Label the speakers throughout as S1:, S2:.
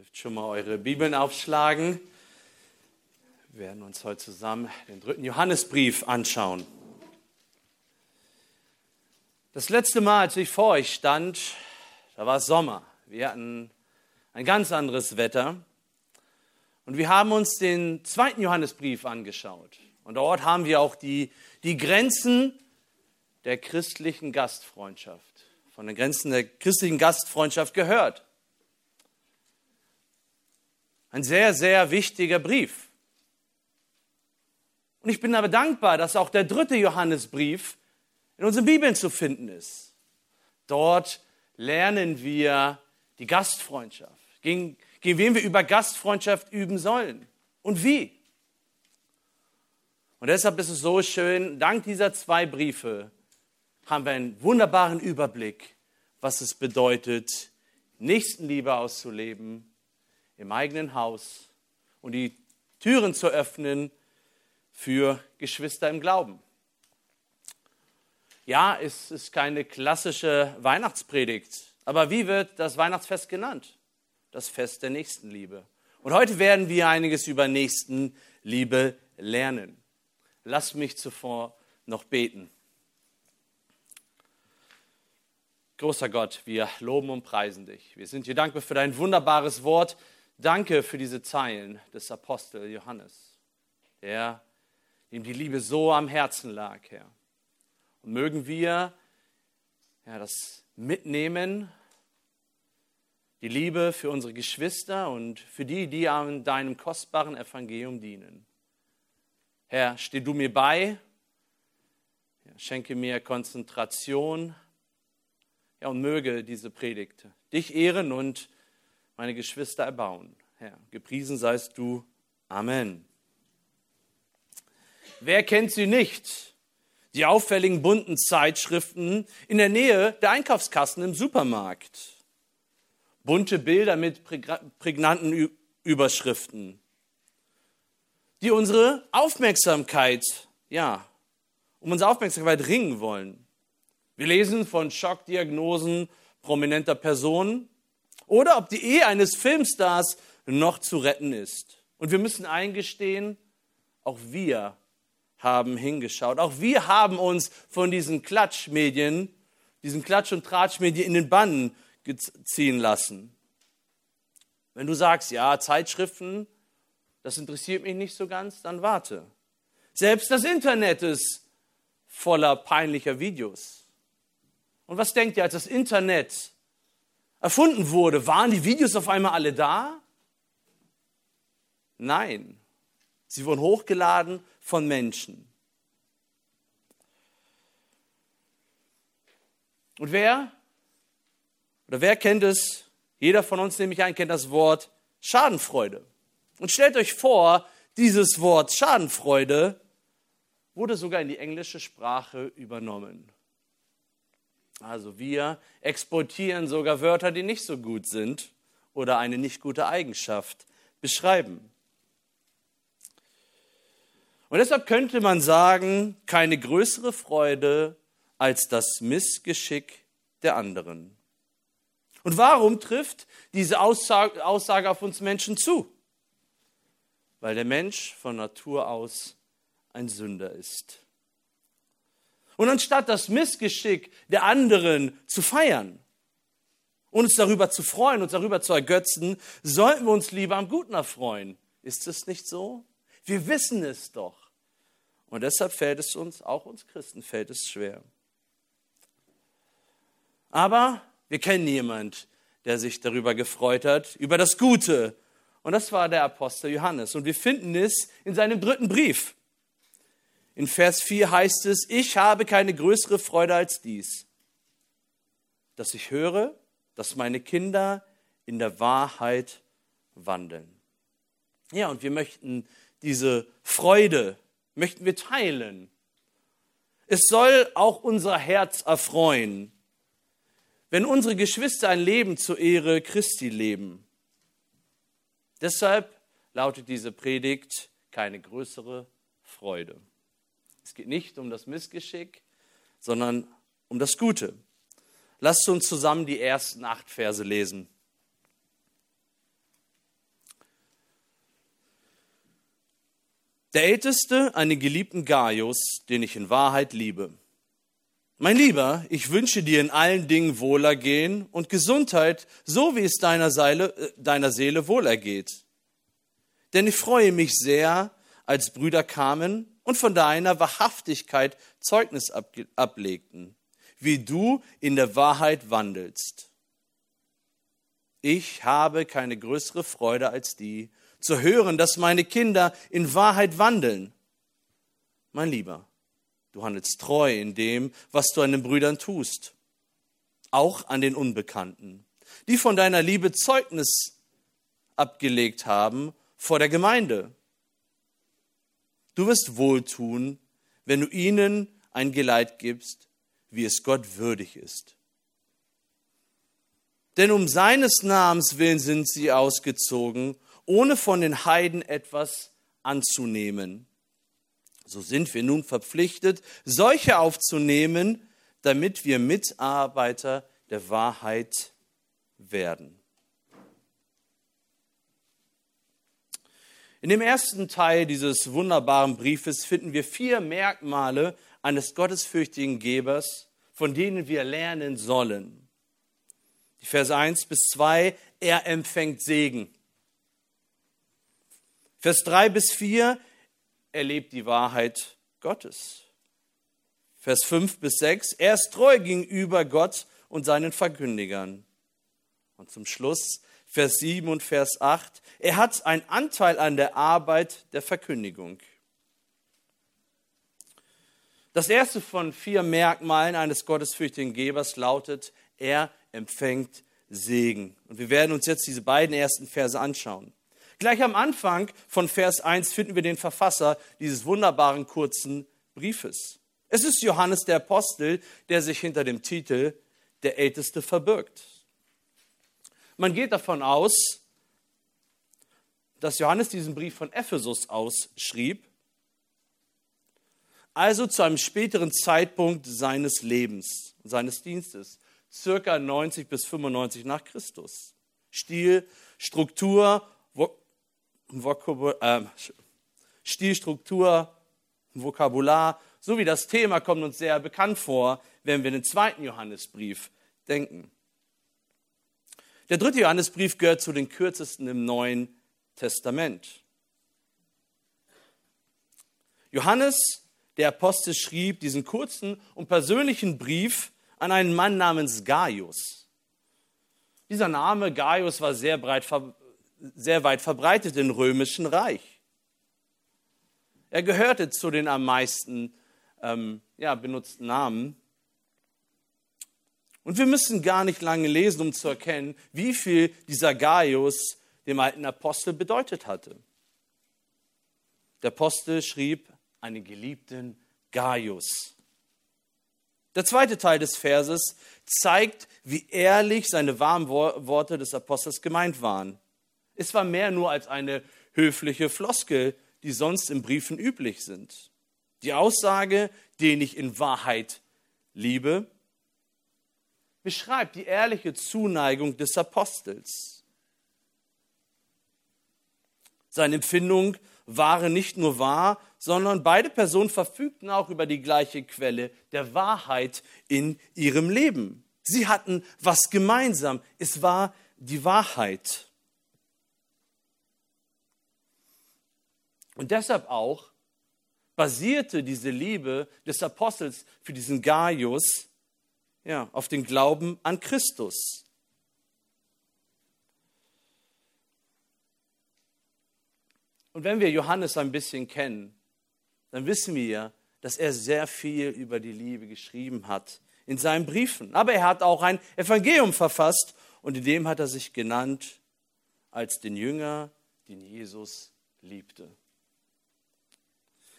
S1: dürft schon mal eure Bibeln aufschlagen. Wir werden uns heute zusammen den dritten Johannesbrief anschauen. Das letzte Mal, als ich vor euch stand, da war es Sommer. Wir hatten ein ganz anderes Wetter. Und wir haben uns den zweiten Johannesbrief angeschaut. Und dort haben wir auch die, die Grenzen der christlichen Gastfreundschaft, von den Grenzen der christlichen Gastfreundschaft gehört. Ein sehr, sehr wichtiger Brief. Und ich bin aber dankbar, dass auch der dritte Johannesbrief in unseren Bibeln zu finden ist. Dort lernen wir die Gastfreundschaft, gegen, gegen wen wir über Gastfreundschaft üben sollen und wie. Und deshalb ist es so schön, dank dieser zwei Briefe haben wir einen wunderbaren Überblick, was es bedeutet, Nächstenliebe auszuleben im eigenen Haus und die Türen zu öffnen für Geschwister im Glauben. Ja, es ist keine klassische Weihnachtspredigt, aber wie wird das Weihnachtsfest genannt? Das Fest der Nächstenliebe. Und heute werden wir einiges über Nächstenliebe lernen. Lass mich zuvor noch beten. Großer Gott, wir loben und preisen dich. Wir sind dir dankbar für dein wunderbares Wort, Danke für diese Zeilen des Apostel Johannes, der, dem die Liebe so am Herzen lag, Herr. Und mögen wir ja, das mitnehmen, die Liebe für unsere Geschwister und für die, die an deinem kostbaren Evangelium dienen. Herr, steh du mir bei, ja, schenke mir Konzentration ja, und möge diese Predigt dich ehren und meine Geschwister erbauen. Herr, gepriesen seist du. Amen. Wer kennt sie nicht? Die auffälligen bunten Zeitschriften in der Nähe der Einkaufskassen im Supermarkt. Bunte Bilder mit prägnanten Überschriften, die unsere Aufmerksamkeit, ja, um unsere Aufmerksamkeit ringen wollen. Wir lesen von Schockdiagnosen prominenter Personen, oder ob die Ehe eines Filmstars noch zu retten ist. Und wir müssen eingestehen, auch wir haben hingeschaut. Auch wir haben uns von diesen Klatschmedien, diesen Klatsch- und Tratschmedien in den Bann ziehen lassen. Wenn du sagst, ja, Zeitschriften, das interessiert mich nicht so ganz, dann warte. Selbst das Internet ist voller peinlicher Videos. Und was denkt ihr, als das Internet erfunden wurde, waren die Videos auf einmal alle da? Nein, sie wurden hochgeladen von Menschen. Und wer? Oder wer kennt es? Jeder von uns, nämlich ein, kennt das Wort Schadenfreude. Und stellt euch vor, dieses Wort Schadenfreude wurde sogar in die englische Sprache übernommen. Also wir exportieren sogar Wörter, die nicht so gut sind oder eine nicht gute Eigenschaft beschreiben. Und deshalb könnte man sagen, keine größere Freude als das Missgeschick der anderen. Und warum trifft diese Aussage, auf uns Menschen zu? Weil der Mensch von Natur aus ein Sünder ist. Und anstatt das Missgeschick der anderen zu feiern und uns darüber zu freuen, uns darüber zu ergötzen, sollten wir uns lieber am Guten erfreuen. Ist es nicht so? Wir wissen es doch. Und deshalb fällt es uns, auch uns Christen, fällt es schwer. Aber wir kennen jemand, der sich darüber gefreut hat, über das Gute. Und das war der Apostel Johannes. Und wir finden es in seinem dritten Brief. In Vers 4 heißt es, ich habe keine größere Freude als dies, dass ich höre, dass meine Kinder in der Wahrheit wandeln. Ja, und wir möchten diese Freude, möchten wir teilen. Es soll auch unser Herz erfreuen, wenn unsere Geschwister ein Leben zur Ehre Christi leben. Deshalb lautet diese Predigt keine größere Freude. Es geht nicht um das Missgeschick, sondern um das Gute. Lasst uns zusammen die ersten acht Verse lesen. Der Älteste, einen geliebten Gaius, den ich in Wahrheit liebe. Mein Lieber, ich wünsche dir in allen Dingen Wohlergehen und Gesundheit, so wie es deiner, Seele, äh, deiner Seele wohlergeht. Denn ich freue mich sehr, als Brüder kamen und von deiner Wahrhaftigkeit Zeugnis ablegten, wie du in der Wahrheit wandelst. Ich habe keine größere Freude als die, zu hören, dass meine Kinder in Wahrheit wandeln. Mein Lieber, du handelst treu in dem, was du an den Brüdern tust, auch an den Unbekannten, die von deiner Liebe Zeugnis abgelegt haben vor der Gemeinde. Du wirst wohltun, wenn du ihnen ein Geleit gibst, wie es Gott würdig ist. Denn um seines Namens willen sind sie ausgezogen, ohne von den Heiden etwas anzunehmen. So sind wir nun verpflichtet, solche aufzunehmen, damit wir Mitarbeiter der Wahrheit werden. In dem ersten Teil dieses wunderbaren Briefes finden wir vier Merkmale eines gottesfürchtigen Gebers, von denen wir lernen sollen. Die Verse 1 bis 2, er empfängt Segen. Vers 3 bis 4, er lebt die Wahrheit Gottes. Vers 5 bis 6, er ist treu gegenüber Gott und seinen Verkündigern. Und zum Schluss, Vers 7 und Vers 8. Er hat einen Anteil an der Arbeit der Verkündigung. Das erste von vier Merkmalen eines gottesfürchtigen Gebers lautet, er empfängt Segen. Und wir werden uns jetzt diese beiden ersten Verse anschauen. Gleich am Anfang von Vers 1 finden wir den Verfasser dieses wunderbaren kurzen Briefes. Es ist Johannes der Apostel, der sich hinter dem Titel der Älteste verbirgt. Man geht davon aus, dass Johannes diesen Brief von Ephesus aus schrieb, also zu einem späteren Zeitpunkt seines Lebens, seines Dienstes, circa 90 bis 95 nach Christus. Stil, Struktur, Vokabul, äh, Stil, Struktur, Vokabular sowie das Thema kommt uns sehr bekannt vor, wenn wir den zweiten Johannesbrief denken. Der dritte Johannesbrief gehört zu den kürzesten im Neuen Testament. Johannes, der Apostel, schrieb diesen kurzen und persönlichen Brief an einen Mann namens Gaius. Dieser Name Gaius war sehr, breit, sehr weit verbreitet im römischen Reich. Er gehörte zu den am meisten ähm, ja, benutzten Namen und wir müssen gar nicht lange lesen, um zu erkennen, wie viel dieser Gaius dem alten Apostel bedeutet hatte. Der Apostel schrieb einen geliebten Gaius. Der zweite Teil des Verses zeigt, wie ehrlich seine warmen Worte des Apostels gemeint waren. Es war mehr nur als eine höfliche Floskel, die sonst in Briefen üblich sind. Die Aussage, den ich in Wahrheit liebe, beschreibt die ehrliche Zuneigung des Apostels. Seine Empfindungen waren nicht nur wahr, sondern beide Personen verfügten auch über die gleiche Quelle der Wahrheit in ihrem Leben. Sie hatten was gemeinsam. Es war die Wahrheit. Und deshalb auch basierte diese Liebe des Apostels für diesen Gaius ja, auf den Glauben an Christus. Und wenn wir Johannes ein bisschen kennen, dann wissen wir, dass er sehr viel über die Liebe geschrieben hat in seinen Briefen. Aber er hat auch ein Evangelium verfasst und in dem hat er sich genannt als den Jünger, den Jesus liebte.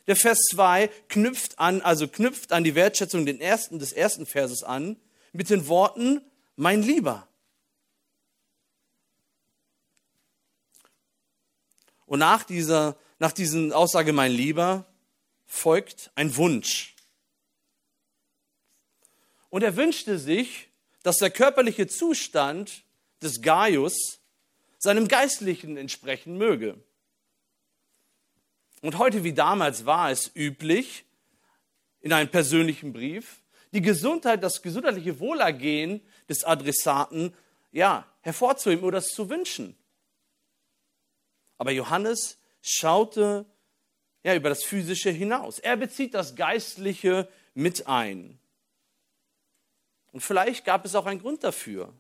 S1: Der Vers 2 knüpft an, also knüpft an die Wertschätzung den ersten, des ersten Verses an mit den Worten, mein Lieber. Und nach dieser, nach diesen Aussage, mein Lieber, folgt ein Wunsch. Und er wünschte sich, dass der körperliche Zustand des Gaius seinem Geistlichen entsprechen möge. Und heute wie damals war es üblich, in einem persönlichen Brief, die Gesundheit, das gesundheitliche Wohlergehen des Adressaten, ja, hervorzuheben oder es zu wünschen. Aber Johannes schaute ja über das Physische hinaus. Er bezieht das Geistliche mit ein. Und vielleicht gab es auch einen Grund dafür,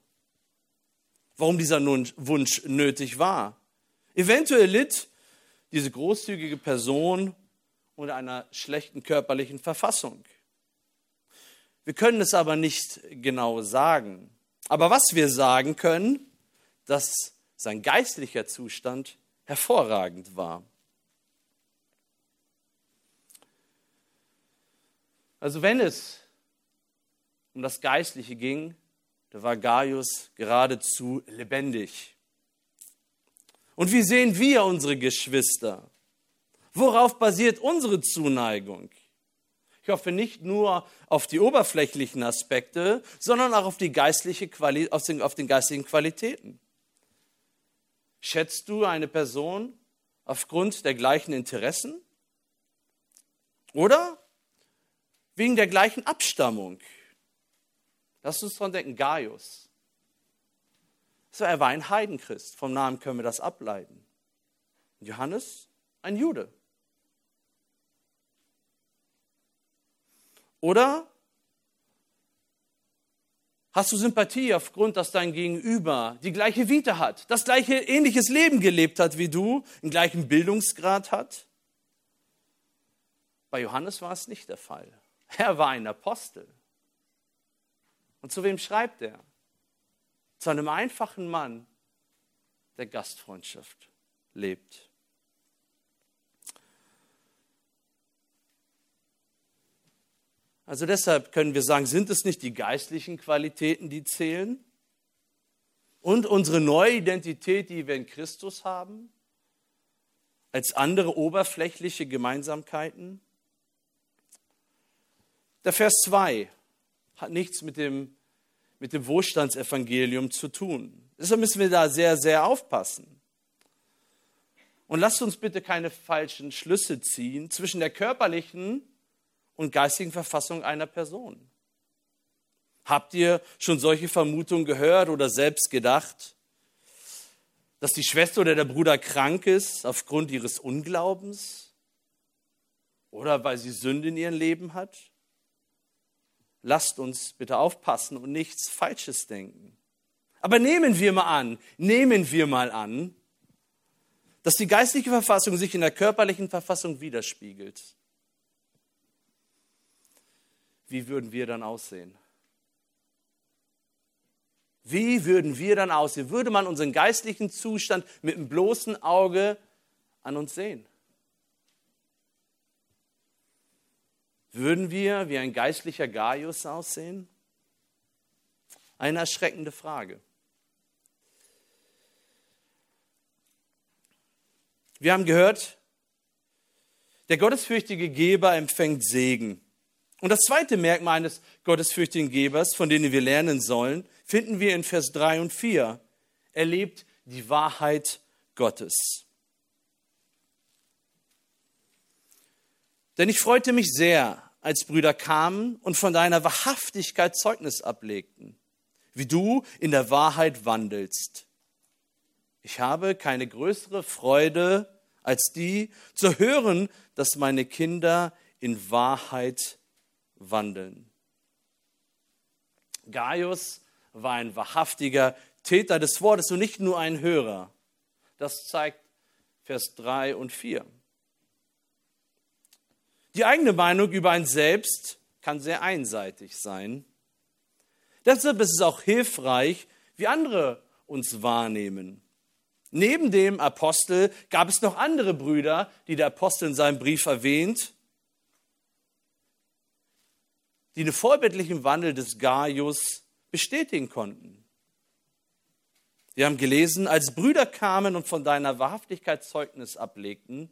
S1: warum dieser Wunsch nötig war. Eventuell litt diese großzügige Person unter einer schlechten körperlichen Verfassung. Wir können es aber nicht genau sagen. Aber was wir sagen können, dass sein geistlicher Zustand hervorragend war. Also wenn es um das Geistliche ging, da war Gaius geradezu lebendig. Und wie sehen wir unsere Geschwister? Worauf basiert unsere Zuneigung? Ich hoffe nicht nur auf die oberflächlichen Aspekte, sondern auch auf, die geistliche Quali auf, den, auf den geistigen Qualitäten. Schätzt du eine Person aufgrund der gleichen Interessen? Oder wegen der gleichen Abstammung? Lass uns dran denken, Gaius. So, er war ein Heidenchrist. Vom Namen können wir das ableiten. Johannes, ein Jude. Oder hast du Sympathie aufgrund, dass dein Gegenüber die gleiche Vita hat, das gleiche ähnliches Leben gelebt hat wie du, den gleichen Bildungsgrad hat? Bei Johannes war es nicht der Fall. Er war ein Apostel. Und zu wem schreibt er? Zu einem einfachen Mann, der Gastfreundschaft lebt. Also deshalb können wir sagen, sind es nicht die geistlichen Qualitäten, die zählen? Und unsere neue Identität, die wir in Christus haben, als andere oberflächliche Gemeinsamkeiten? Der Vers 2 hat nichts mit dem, mit dem Wohlstandsevangelium zu tun. Deshalb müssen wir da sehr, sehr aufpassen. Und lasst uns bitte keine falschen Schlüsse ziehen zwischen der körperlichen und geistigen Verfassung einer Person. Habt ihr schon solche Vermutungen gehört oder selbst gedacht, dass die Schwester oder der Bruder krank ist aufgrund ihres Unglaubens oder weil sie Sünde in ihrem Leben hat? Lasst uns bitte aufpassen und nichts Falsches denken. Aber nehmen wir mal an, nehmen wir mal an, dass die geistliche Verfassung sich in der körperlichen Verfassung widerspiegelt. Wie würden wir dann aussehen? Wie würden wir dann aussehen? Würde man unseren geistlichen Zustand mit dem bloßen Auge an uns sehen? Würden wir wie ein geistlicher Gaius aussehen? Eine erschreckende Frage. Wir haben gehört, der gottesfürchtige Geber empfängt Segen. Und das zweite Merkmal eines gottesfürchtigen Gebers, von dem wir lernen sollen, finden wir in Vers 3 und 4. Er lebt die Wahrheit Gottes. Denn ich freute mich sehr, als Brüder kamen und von deiner Wahrhaftigkeit Zeugnis ablegten, wie du in der Wahrheit wandelst. Ich habe keine größere Freude als die, zu hören, dass meine Kinder in Wahrheit wandeln. Gaius war ein wahrhaftiger Täter des Wortes und nicht nur ein Hörer. Das zeigt Vers 3 und 4. Die eigene Meinung über ein Selbst kann sehr einseitig sein. Deshalb ist es auch hilfreich, wie andere uns wahrnehmen. Neben dem Apostel gab es noch andere Brüder, die der Apostel in seinem Brief erwähnt, die den vorbildlichen Wandel des Gaius bestätigen konnten. Wir haben gelesen, als Brüder kamen und von deiner Wahrhaftigkeit Zeugnis ablegten,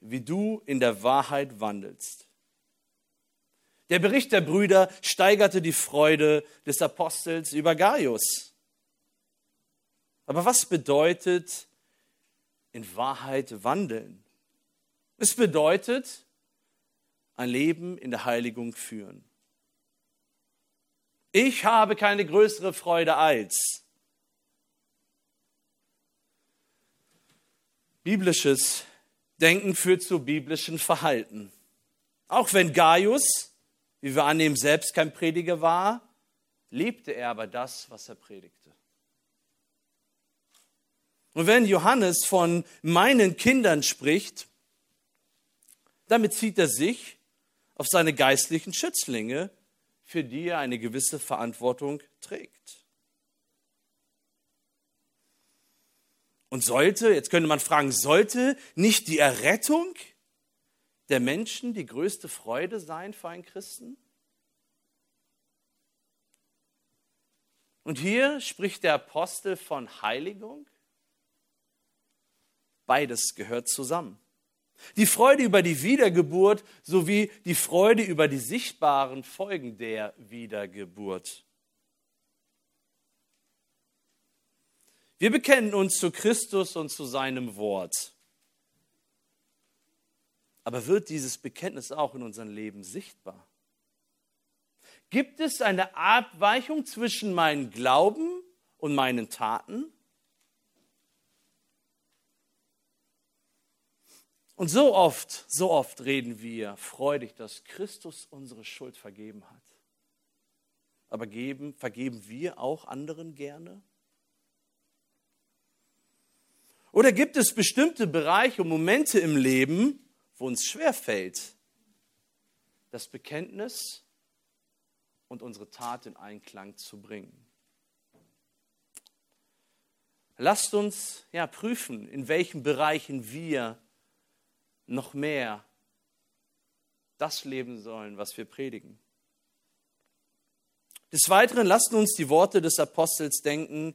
S1: wie du in der Wahrheit wandelst. Der Bericht der Brüder steigerte die Freude des Apostels über Gaius. Aber was bedeutet in Wahrheit wandeln? Es bedeutet ein Leben in der Heiligung führen. Ich habe keine größere Freude als. Biblisches Denken führt zu biblischen Verhalten. Auch wenn Gaius, wie wir annehmen, selbst kein Prediger war, lebte er aber das, was er predigte. Und wenn Johannes von meinen Kindern spricht, damit zieht er sich auf seine geistlichen Schützlinge, für die er eine gewisse Verantwortung trägt. Und sollte, jetzt könnte man fragen, sollte nicht die Errettung der Menschen die größte Freude sein für einen Christen? Und hier spricht der Apostel von Heiligung. Beides gehört zusammen. Die Freude über die Wiedergeburt sowie die Freude über die sichtbaren Folgen der Wiedergeburt. Wir bekennen uns zu Christus und zu seinem Wort. Aber wird dieses Bekenntnis auch in unserem Leben sichtbar? Gibt es eine Abweichung zwischen meinem Glauben und meinen Taten? Und so oft, so oft reden wir freudig, dass Christus unsere Schuld vergeben hat. Aber geben, vergeben wir auch anderen gerne? Oder gibt es bestimmte Bereiche und Momente im Leben, wo uns schwerfällt, das Bekenntnis und unsere Tat in Einklang zu bringen? Lasst uns ja prüfen, in welchen Bereichen wir noch mehr das leben sollen, was wir predigen. Des Weiteren lasst uns die Worte des Apostels denken.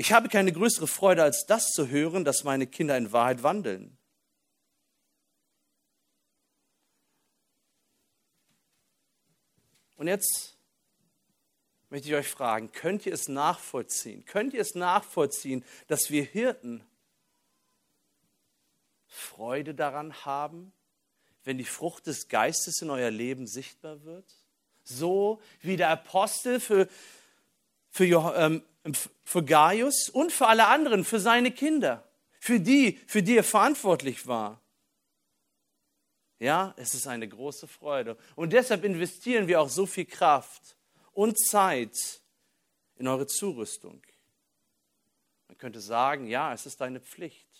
S1: Ich habe keine größere Freude, als das zu hören, dass meine Kinder in Wahrheit wandeln. Und jetzt möchte ich euch fragen, könnt ihr es nachvollziehen? Könnt ihr es nachvollziehen, dass wir Hirten Freude daran haben, wenn die Frucht des Geistes in euer Leben sichtbar wird? So wie der Apostel für, für, ähm, für Gaius und für alle anderen, für seine Kinder, für die, für die er verantwortlich war. Ja, es ist eine große Freude. Und deshalb investieren wir auch so viel Kraft und Zeit in eure Zurüstung. Man könnte sagen, ja, es ist eine Pflicht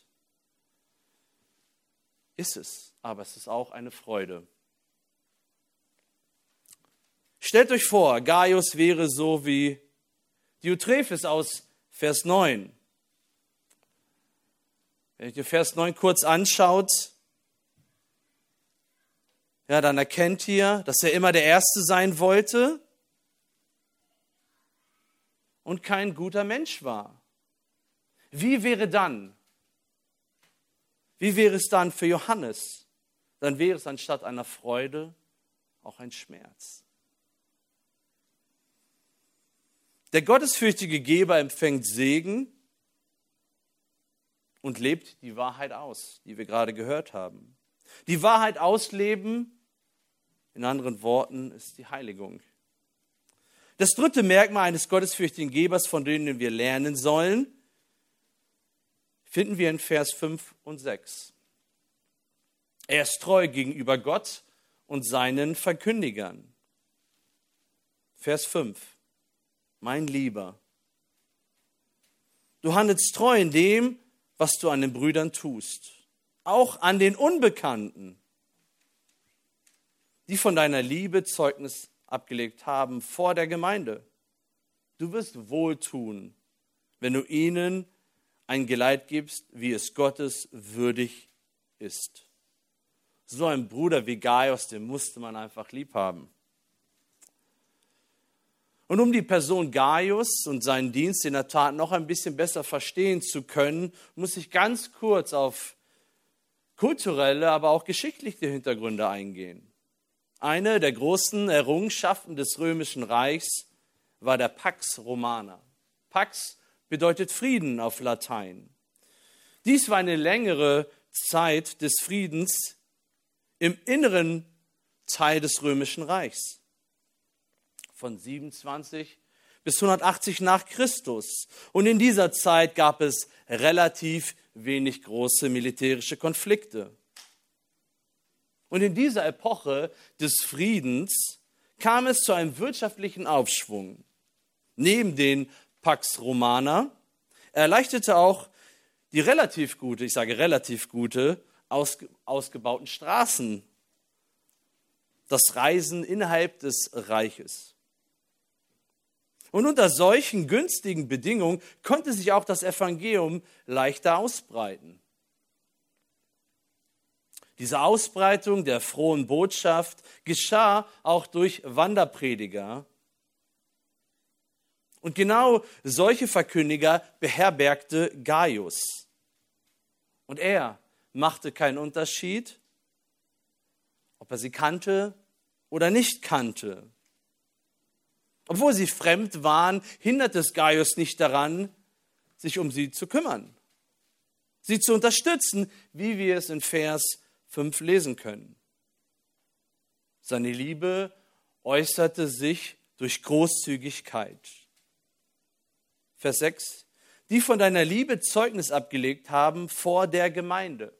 S1: ist es, aber es ist auch eine Freude. Stellt euch vor, Gaius wäre so wie Diotrephes aus Vers 9. Wenn ihr Vers 9 kurz anschaut, ja, dann erkennt ihr, dass er immer der Erste sein wollte und kein guter Mensch war. Wie wäre dann wie wäre es dann für Johannes? Dann wäre es anstatt einer Freude auch ein Schmerz. Der gottesfürchtige Geber empfängt Segen und lebt die Wahrheit aus, die wir gerade gehört haben. Die Wahrheit ausleben, in anderen Worten, ist die Heiligung. Das dritte Merkmal eines gottesfürchtigen Gebers, von dem wir lernen sollen, finden wir in Vers 5 und 6. Er ist treu gegenüber Gott und seinen Verkündigern. Vers 5. Mein Lieber, du handelst treu in dem, was du an den Brüdern tust, auch an den Unbekannten, die von deiner Liebe Zeugnis abgelegt haben vor der Gemeinde. Du wirst wohltun, wenn du ihnen ein Geleit gibst, wie es Gottes würdig ist. So ein Bruder wie Gaius, den musste man einfach lieb haben. Und um die Person Gaius und seinen Dienst in der Tat noch ein bisschen besser verstehen zu können, muss ich ganz kurz auf kulturelle, aber auch geschichtliche Hintergründe eingehen. Eine der großen Errungenschaften des römischen Reichs war der Pax Romana. Pax bedeutet Frieden auf Latein. Dies war eine längere Zeit des Friedens im inneren Teil des römischen Reichs. Von 27 bis 180 nach Christus. Und in dieser Zeit gab es relativ wenig große militärische Konflikte. Und in dieser Epoche des Friedens kam es zu einem wirtschaftlichen Aufschwung. Neben den Pax Romana erleichterte auch die relativ gute, ich sage relativ gute, ausgebauten Straßen das Reisen innerhalb des Reiches. Und unter solchen günstigen Bedingungen konnte sich auch das Evangelium leichter ausbreiten. Diese Ausbreitung der frohen Botschaft geschah auch durch Wanderprediger. Und genau solche Verkündiger beherbergte Gaius. Und er machte keinen Unterschied, ob er sie kannte oder nicht kannte. Obwohl sie fremd waren, hinderte es Gaius nicht daran, sich um sie zu kümmern, sie zu unterstützen, wie wir es in Vers 5 lesen können. Seine Liebe äußerte sich durch Großzügigkeit. Vers 6. Die von deiner Liebe Zeugnis abgelegt haben vor der Gemeinde.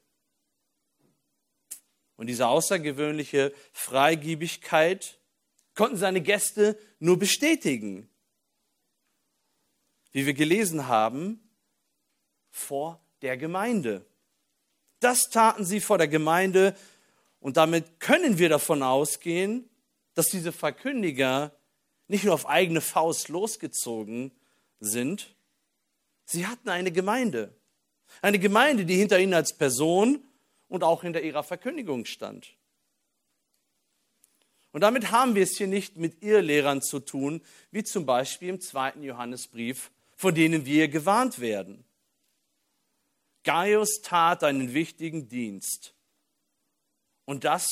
S1: Und diese außergewöhnliche Freigiebigkeit konnten seine Gäste nur bestätigen. Wie wir gelesen haben, vor der Gemeinde. Das taten sie vor der Gemeinde und damit können wir davon ausgehen, dass diese Verkündiger nicht nur auf eigene Faust losgezogen sind, sie hatten eine Gemeinde. Eine Gemeinde, die hinter ihnen als Person und auch hinter ihrer Verkündigung stand. Und damit haben wir es hier nicht mit Irrlehrern zu tun, wie zum Beispiel im zweiten Johannesbrief, von denen wir gewarnt werden. Gaius tat einen wichtigen Dienst. Und das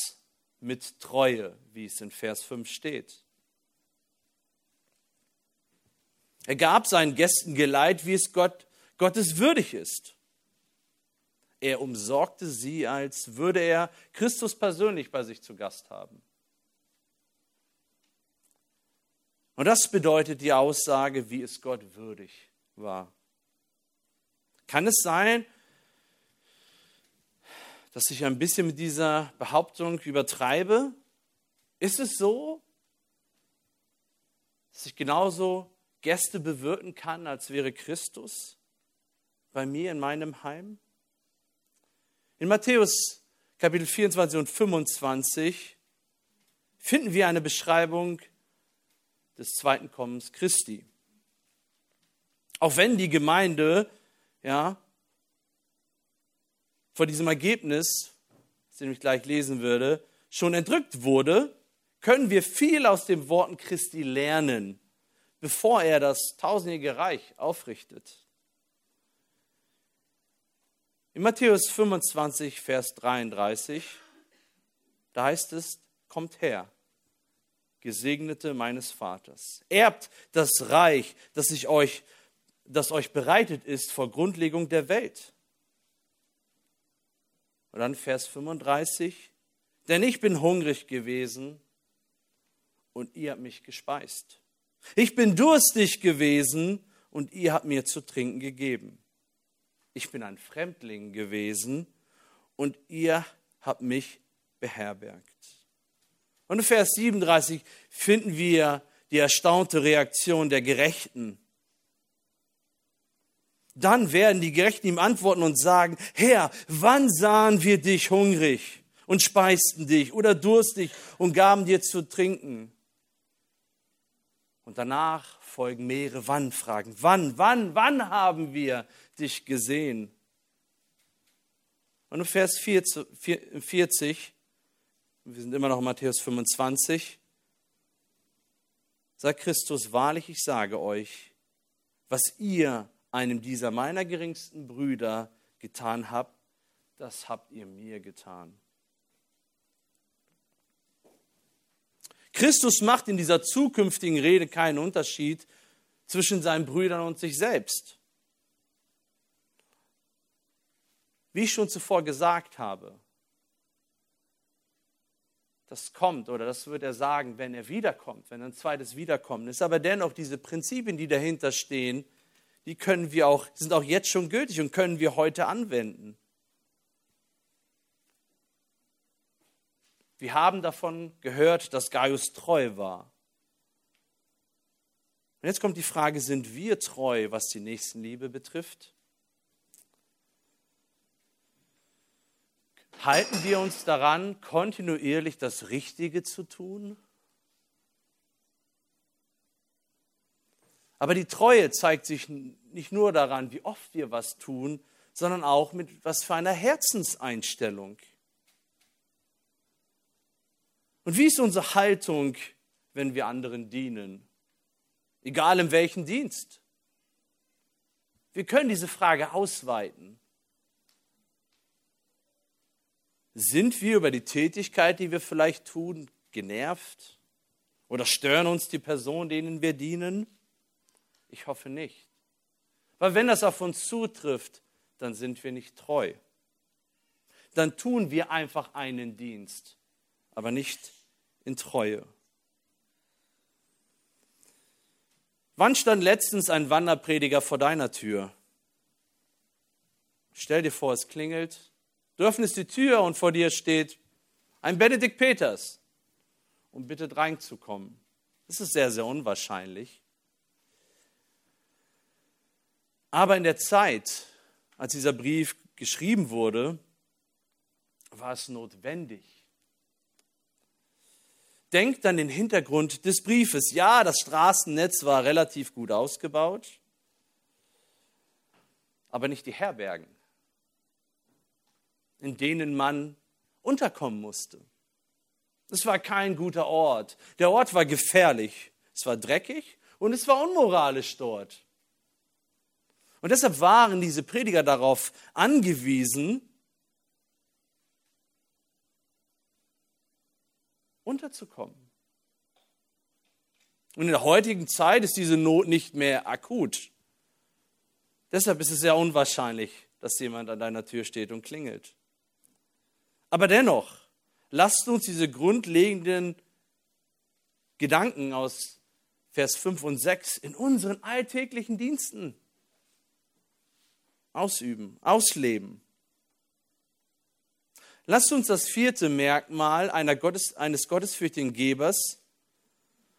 S1: mit Treue, wie es in Vers 5 steht. Er gab seinen Gästen Geleit, wie es Gott, Gottes würdig ist. Er umsorgte sie, als würde er Christus persönlich bei sich zu Gast haben. Und das bedeutet die Aussage, wie es Gott würdig war. Kann es sein, dass ich ein bisschen mit dieser Behauptung übertreibe? Ist es so, dass ich genauso Gäste bewirten kann, als wäre Christus bei mir in meinem Heim? In Matthäus Kapitel 24 und 25 finden wir eine Beschreibung des zweiten Kommens Christi. Auch wenn die Gemeinde ja, vor diesem Ergebnis, das ich gleich lesen würde, schon entrückt wurde, können wir viel aus den Worten Christi lernen, bevor er das tausendjährige Reich aufrichtet. In Matthäus 25, Vers 33, da heißt es, kommt her, Gesegnete meines Vaters. Erbt das Reich, das, ich euch, das euch bereitet ist vor Grundlegung der Welt. Und dann Vers 35. Denn ich bin hungrig gewesen und ihr habt mich gespeist. Ich bin durstig gewesen und ihr habt mir zu trinken gegeben. Ich bin ein Fremdling gewesen und ihr habt mich beherbergt. Und in Vers 37 finden wir die erstaunte Reaktion der Gerechten. Dann werden die Gerechten ihm antworten und sagen, Herr, wann sahen wir dich hungrig und speisten dich oder durstig und gaben dir zu trinken? Und danach folgen mehrere Wann-Fragen. Wann, wann, wann haben wir dich gesehen? Und in Vers 40 wir sind immer noch in Matthäus 25, sagt Christus, wahrlich, ich sage euch, was ihr einem dieser meiner geringsten Brüder getan habt, das habt ihr mir getan. Christus macht in dieser zukünftigen Rede keinen Unterschied zwischen seinen Brüdern und sich selbst. Wie ich schon zuvor gesagt habe, das kommt oder das wird er sagen, wenn er wiederkommt, wenn ein zweites Wiederkommen ist. Aber dennoch diese Prinzipien, die dahinter stehen, die können wir auch, sind auch jetzt schon gültig und können wir heute anwenden. Wir haben davon gehört, dass Gaius treu war. Und jetzt kommt die Frage, sind wir treu, was die Nächstenliebe betrifft? Halten wir uns daran, kontinuierlich das Richtige zu tun? Aber die Treue zeigt sich nicht nur daran, wie oft wir was tun, sondern auch mit was für einer Herzenseinstellung. Und wie ist unsere Haltung, wenn wir anderen dienen? Egal in welchem Dienst. Wir können diese Frage ausweiten. Sind wir über die Tätigkeit, die wir vielleicht tun, genervt? Oder stören uns die Personen, denen wir dienen? Ich hoffe nicht. Weil wenn das auf uns zutrifft, dann sind wir nicht treu. Dann tun wir einfach einen Dienst, aber nicht in Treue. Wann stand letztens ein Wanderprediger vor deiner Tür? Stell dir vor, es klingelt Du öffnest die Tür und vor dir steht ein Benedikt Peters und bittet reinzukommen. Das ist sehr, sehr unwahrscheinlich. Aber in der Zeit, als dieser Brief geschrieben wurde, war es notwendig. Denkt an den Hintergrund des Briefes. Ja, das Straßennetz war relativ gut ausgebaut, aber nicht die Herbergen in denen man unterkommen musste. Es war kein guter Ort. Der Ort war gefährlich. Es war dreckig und es war unmoralisch dort. Und deshalb waren diese Prediger darauf angewiesen, unterzukommen. Und in der heutigen Zeit ist diese Not nicht mehr akut. Deshalb ist es sehr unwahrscheinlich, dass jemand an deiner Tür steht und klingelt. Aber dennoch, lasst uns diese grundlegenden Gedanken aus Vers 5 und 6 in unseren alltäglichen Diensten ausüben, ausleben. Lasst uns das vierte Merkmal Gottes, eines gottesfürchtigen Gebers,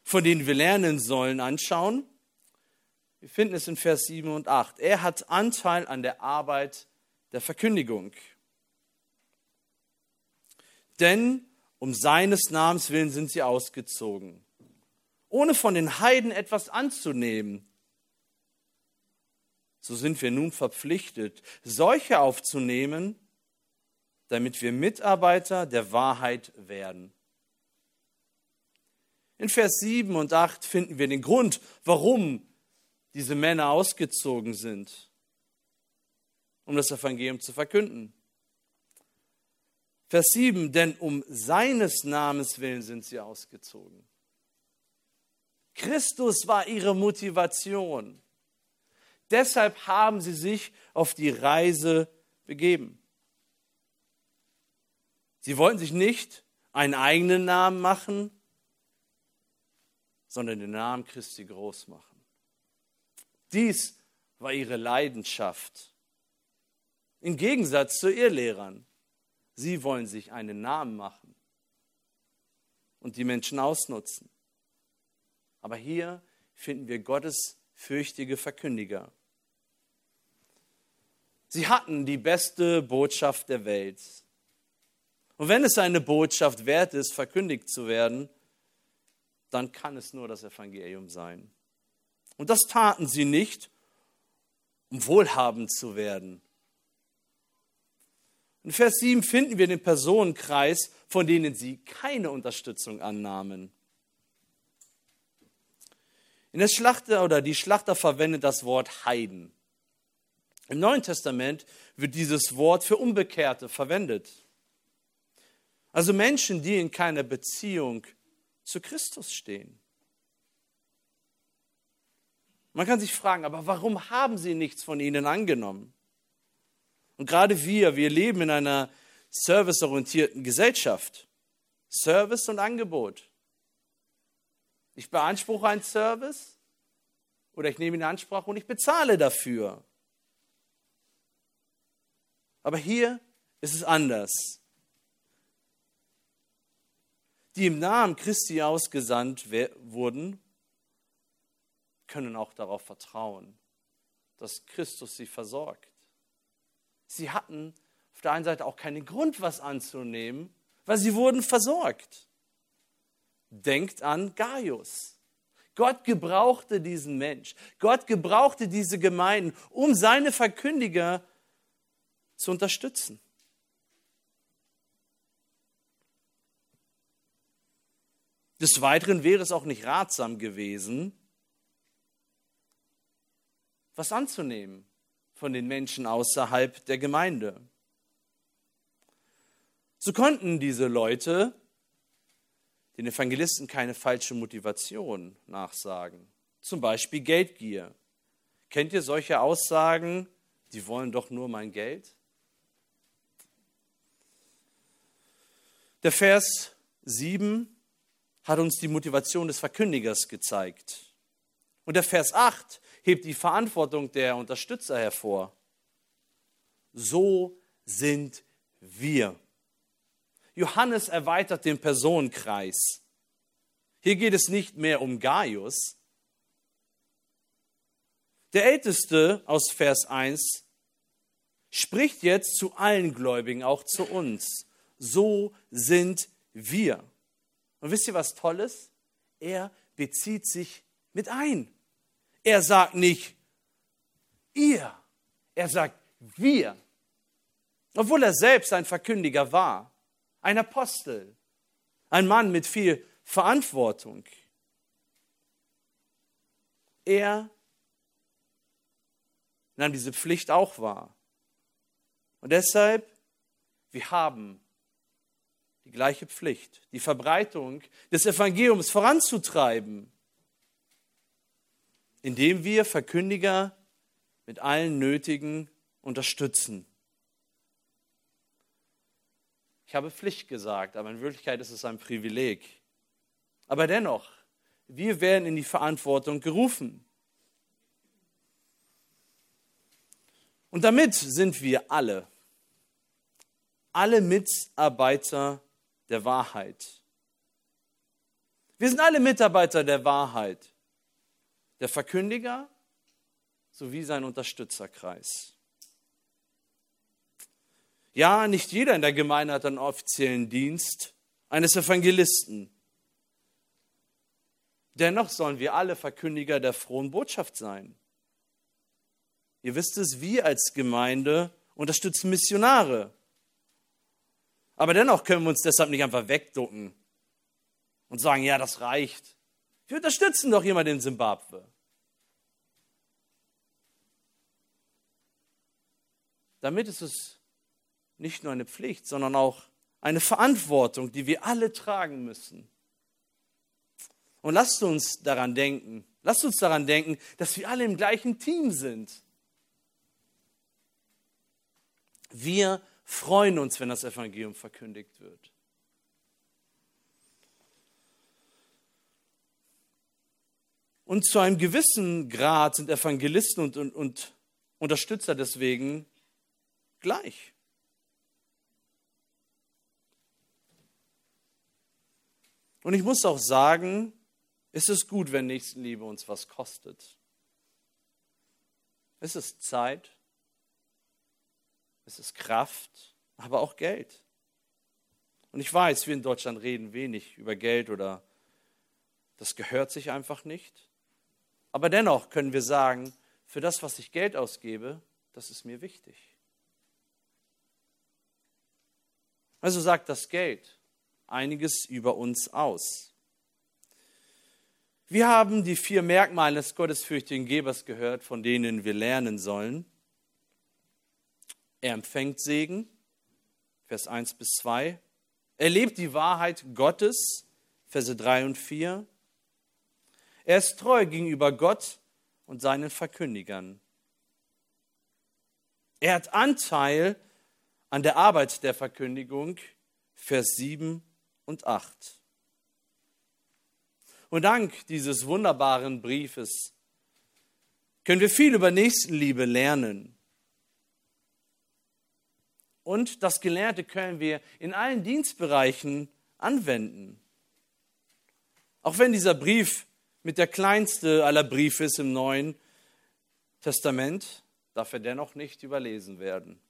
S1: von dem wir lernen sollen, anschauen. Wir finden es in Vers 7 und 8. Er hat Anteil an der Arbeit der Verkündigung denn um seines Namens willen sind sie ausgezogen, ohne von den Heiden etwas anzunehmen. So sind wir nun verpflichtet, solche aufzunehmen, damit wir Mitarbeiter der Wahrheit werden. In Vers 7 und 8 finden wir den Grund, warum diese Männer ausgezogen sind, um das Evangelium zu verkünden. Vers 7, denn um seines Namens willen sind sie ausgezogen. Christus war ihre Motivation. Deshalb haben sie sich auf die Reise begeben. Sie wollten sich nicht einen eigenen Namen machen, sondern den Namen Christi groß machen. Dies war ihre Leidenschaft. Im Gegensatz zu Irrlehrern. Sie wollen sich einen Namen machen und die Menschen ausnutzen. Aber hier finden wir Gottes fürchtige Verkündiger. Sie hatten die beste Botschaft der Welt. Und wenn es eine Botschaft wert ist, verkündigt zu werden, dann kann es nur das Evangelium sein. Und das taten sie nicht, um wohlhabend zu werden, in Vers 7 finden wir den Personenkreis, von denen sie keine Unterstützung annahmen. In der Schlachter oder die Schlachter verwendet das Wort Heiden. Im Neuen Testament wird dieses Wort für Unbekehrte verwendet. Also Menschen, die in keiner Beziehung zu Christus stehen. Man kann sich fragen, aber warum haben sie nichts von ihnen angenommen? Und gerade wir, wir leben in einer serviceorientierten Gesellschaft. Service und Angebot. Ich beanspruche einen Service oder ich nehme ihn in Anspruch und ich bezahle dafür. Aber hier ist es anders. Die im Namen Christi ausgesandt wurden, können auch darauf vertrauen, dass Christus sie versorgt. Sie hatten auf der einen Seite auch keinen Grund, was anzunehmen, weil sie wurden versorgt. Denkt an Gaius. Gott gebrauchte diesen Mensch. Gott gebrauchte diese Gemeinden, um seine Verkündiger zu unterstützen. Des Weiteren wäre es auch nicht ratsam gewesen, was anzunehmen von den Menschen außerhalb der Gemeinde. So konnten diese Leute den Evangelisten keine falsche Motivation nachsagen. Zum Beispiel Geldgier. Kennt ihr solche Aussagen, die wollen doch nur mein Geld? Der Vers 7 hat uns die Motivation des Verkündigers gezeigt. Und der Vers 8 hebt die Verantwortung der Unterstützer hervor. So sind wir. Johannes erweitert den Personenkreis. Hier geht es nicht mehr um Gaius. Der Älteste aus Vers 1 spricht jetzt zu allen Gläubigen, auch zu uns. So sind wir. Und wisst ihr, was toll ist? Er bezieht sich mit ein. Er sagt nicht ihr, er sagt wir. Obwohl er selbst ein Verkündiger war, ein Apostel, ein Mann mit viel Verantwortung. Er nahm diese Pflicht auch wahr. Und deshalb, wir haben die gleiche Pflicht, die Verbreitung des Evangeliums voranzutreiben, indem wir Verkündiger mit allen Nötigen unterstützen. Ich habe Pflicht gesagt, aber in Wirklichkeit ist es ein Privileg. Aber dennoch, wir werden in die Verantwortung gerufen. Und damit sind wir alle, alle Mitarbeiter der Wahrheit. Wir sind alle Mitarbeiter der Wahrheit. Der Verkündiger sowie sein Unterstützerkreis. Ja, nicht jeder in der Gemeinde hat einen offiziellen Dienst eines Evangelisten. Dennoch sollen wir alle Verkündiger der frohen Botschaft sein. Ihr wisst es, wir als Gemeinde unterstützen Missionare. Aber dennoch können wir uns deshalb nicht einfach wegducken und sagen, ja, das reicht. Wir unterstützen doch jemanden in Simbabwe. Damit ist es nicht nur eine Pflicht, sondern auch eine Verantwortung, die wir alle tragen müssen. Und lasst uns daran denken, lasst uns daran denken, dass wir alle im gleichen Team sind. Wir freuen uns, wenn das Evangelium verkündigt wird. Und zu einem gewissen Grad sind Evangelisten und, und, und Unterstützer deswegen gleich. Und ich muss auch sagen, es ist gut, wenn Nächstenliebe uns was kostet. Es ist Zeit, es ist Kraft, aber auch Geld. Und ich weiß, wir in Deutschland reden wenig über Geld oder das gehört sich einfach nicht. Aber dennoch können wir sagen, für das, was ich Geld ausgebe, das ist mir wichtig. Also sagt das Geld einiges über uns aus. Wir haben die vier Merkmale des gottesfürchtigen Gebers gehört, von denen wir lernen sollen. Er empfängt Segen, Vers 1 bis 2. Er lebt die Wahrheit Gottes, Verse 3 und 4. Er ist treu gegenüber Gott und seinen Verkündigern. Er hat Anteil an der Arbeit der Verkündigung, Vers 7 und 8. Und dank dieses wunderbaren Briefes können wir viel über Nächstenliebe lernen. Und das Gelernte können wir in allen Dienstbereichen anwenden. Auch wenn dieser Brief mit der kleinste aller Briefe ist im Neuen Testament, darf er dennoch nicht überlesen werden.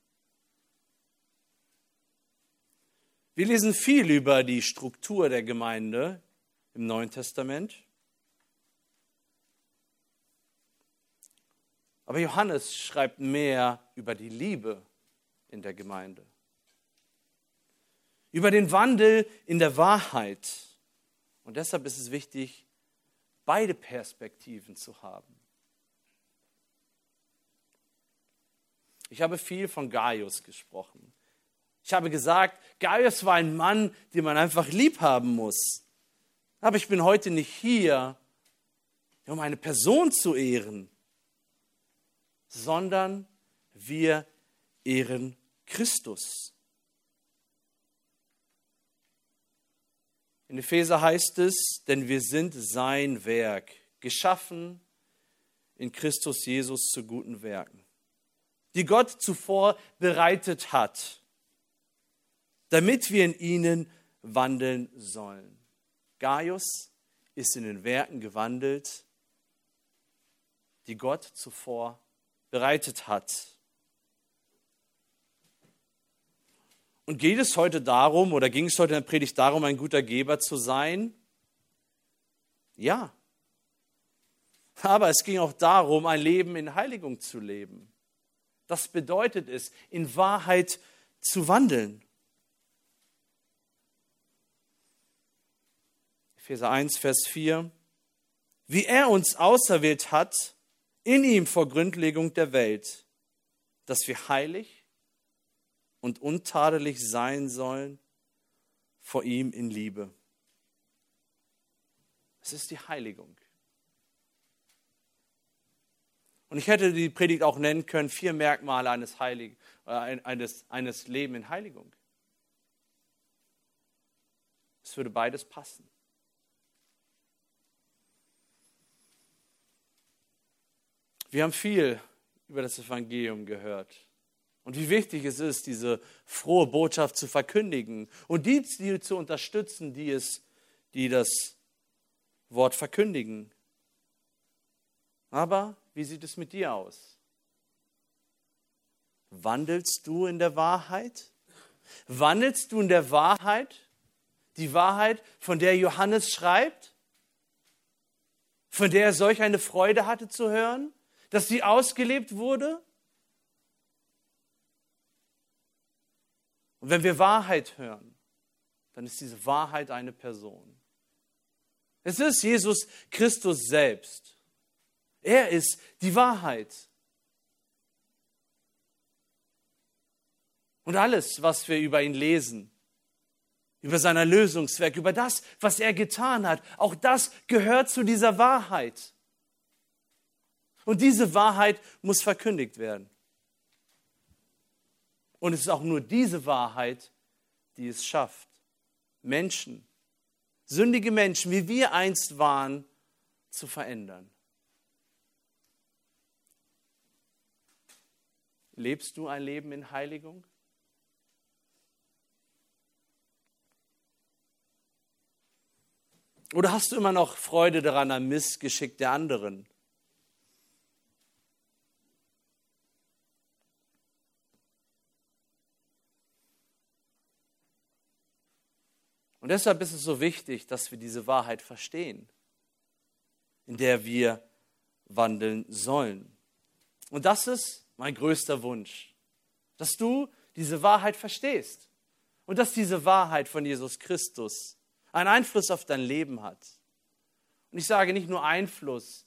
S1: Wir lesen viel über die Struktur der Gemeinde im Neuen Testament. Aber Johannes schreibt mehr über die Liebe in der Gemeinde, über den Wandel in der Wahrheit. Und deshalb ist es wichtig, beide Perspektiven zu haben. Ich habe viel von Gaius gesprochen. Ich habe gesagt, Gaius war ein Mann, den man einfach lieb haben muss. Aber ich bin heute nicht hier, um eine Person zu ehren, sondern wir ehren Christus. In Epheser heißt es, denn wir sind sein Werk, geschaffen in Christus Jesus zu guten Werken, die Gott zuvor bereitet hat, damit wir in ihnen wandeln sollen. Gaius ist in den Werken gewandelt, die Gott zuvor bereitet hat. Und geht es heute darum, oder ging es heute in der Predigt darum, ein guter Geber zu sein? Ja. Aber es ging auch darum, ein Leben in Heiligung zu leben. Das bedeutet es, in Wahrheit zu wandeln. Epheser 1, Vers 4. Wie er uns auserwählt hat, in ihm vor Gründlegung der Welt, dass wir heilig und untadelig sein sollen vor ihm in Liebe. Es ist die Heiligung. Und ich hätte die Predigt auch nennen können, vier Merkmale eines, Heilig, äh, eines, eines Leben in Heiligung. Es würde beides passen. Wir haben viel über das Evangelium gehört und wie wichtig es ist, diese frohe Botschaft zu verkündigen und die, zu unterstützen, die, es, die das Wort verkündigen. Aber wie sieht es mit dir aus? Wandelst du in der Wahrheit? Wandelst du in der Wahrheit? Die Wahrheit, von der Johannes schreibt? Von der er solch eine Freude hatte zu hören? Dass sie ausgelebt wurde? Und wenn wir Wahrheit hören, dann ist diese Wahrheit eine Person. Es ist Jesus Christus selbst. Er ist die Wahrheit. Und alles, was wir über ihn lesen, über sein Erlösungswerk, über das, was er getan hat, auch das gehört zu dieser Wahrheit. Und diese Wahrheit muss verkündigt werden. Und es ist auch nur diese Wahrheit, die es schafft, Menschen, sündige Menschen, wie wir einst waren, zu verändern. Lebst du ein Leben in Heiligung? Oder hast du immer noch Freude daran am Missgeschick der anderen? Und deshalb ist es so wichtig, dass wir diese Wahrheit verstehen, in der wir wandeln sollen. Und das ist mein größter Wunsch, dass du diese Wahrheit verstehst und dass diese Wahrheit von Jesus Christus einen Einfluss auf dein Leben hat. Und ich sage nicht nur Einfluss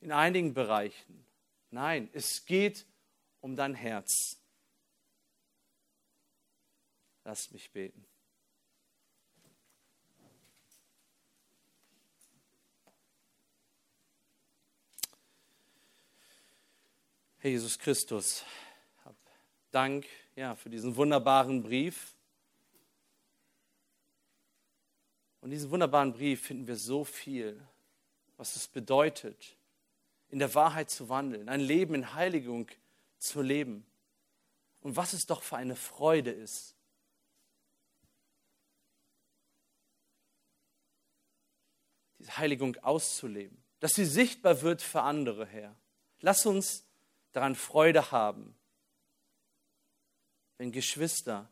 S1: in einigen Bereichen. Nein, es geht um dein Herz. Lass mich beten. Herr Jesus Christus, Dank ja, für diesen wunderbaren Brief. Und in diesem wunderbaren Brief finden wir so viel, was es bedeutet, in der Wahrheit zu wandeln, ein Leben in Heiligung zu leben. Und was es doch für eine Freude ist, diese Heiligung auszuleben, dass sie sichtbar wird für andere, Herr. Lass uns daran Freude haben, wenn Geschwister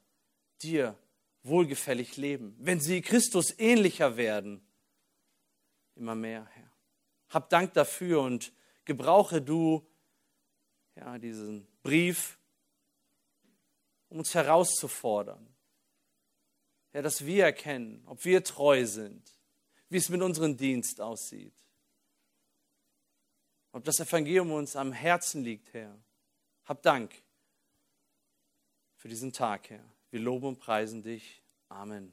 S1: dir wohlgefällig leben, wenn sie Christus ähnlicher werden, immer mehr, Herr. Hab Dank dafür und gebrauche du ja, diesen Brief, um uns herauszufordern. Ja, dass wir erkennen, ob wir treu sind, wie es mit unserem Dienst aussieht. Ob das Evangelium uns am Herzen liegt, Herr. Hab Dank für diesen Tag, Herr. Wir loben und preisen dich. Amen.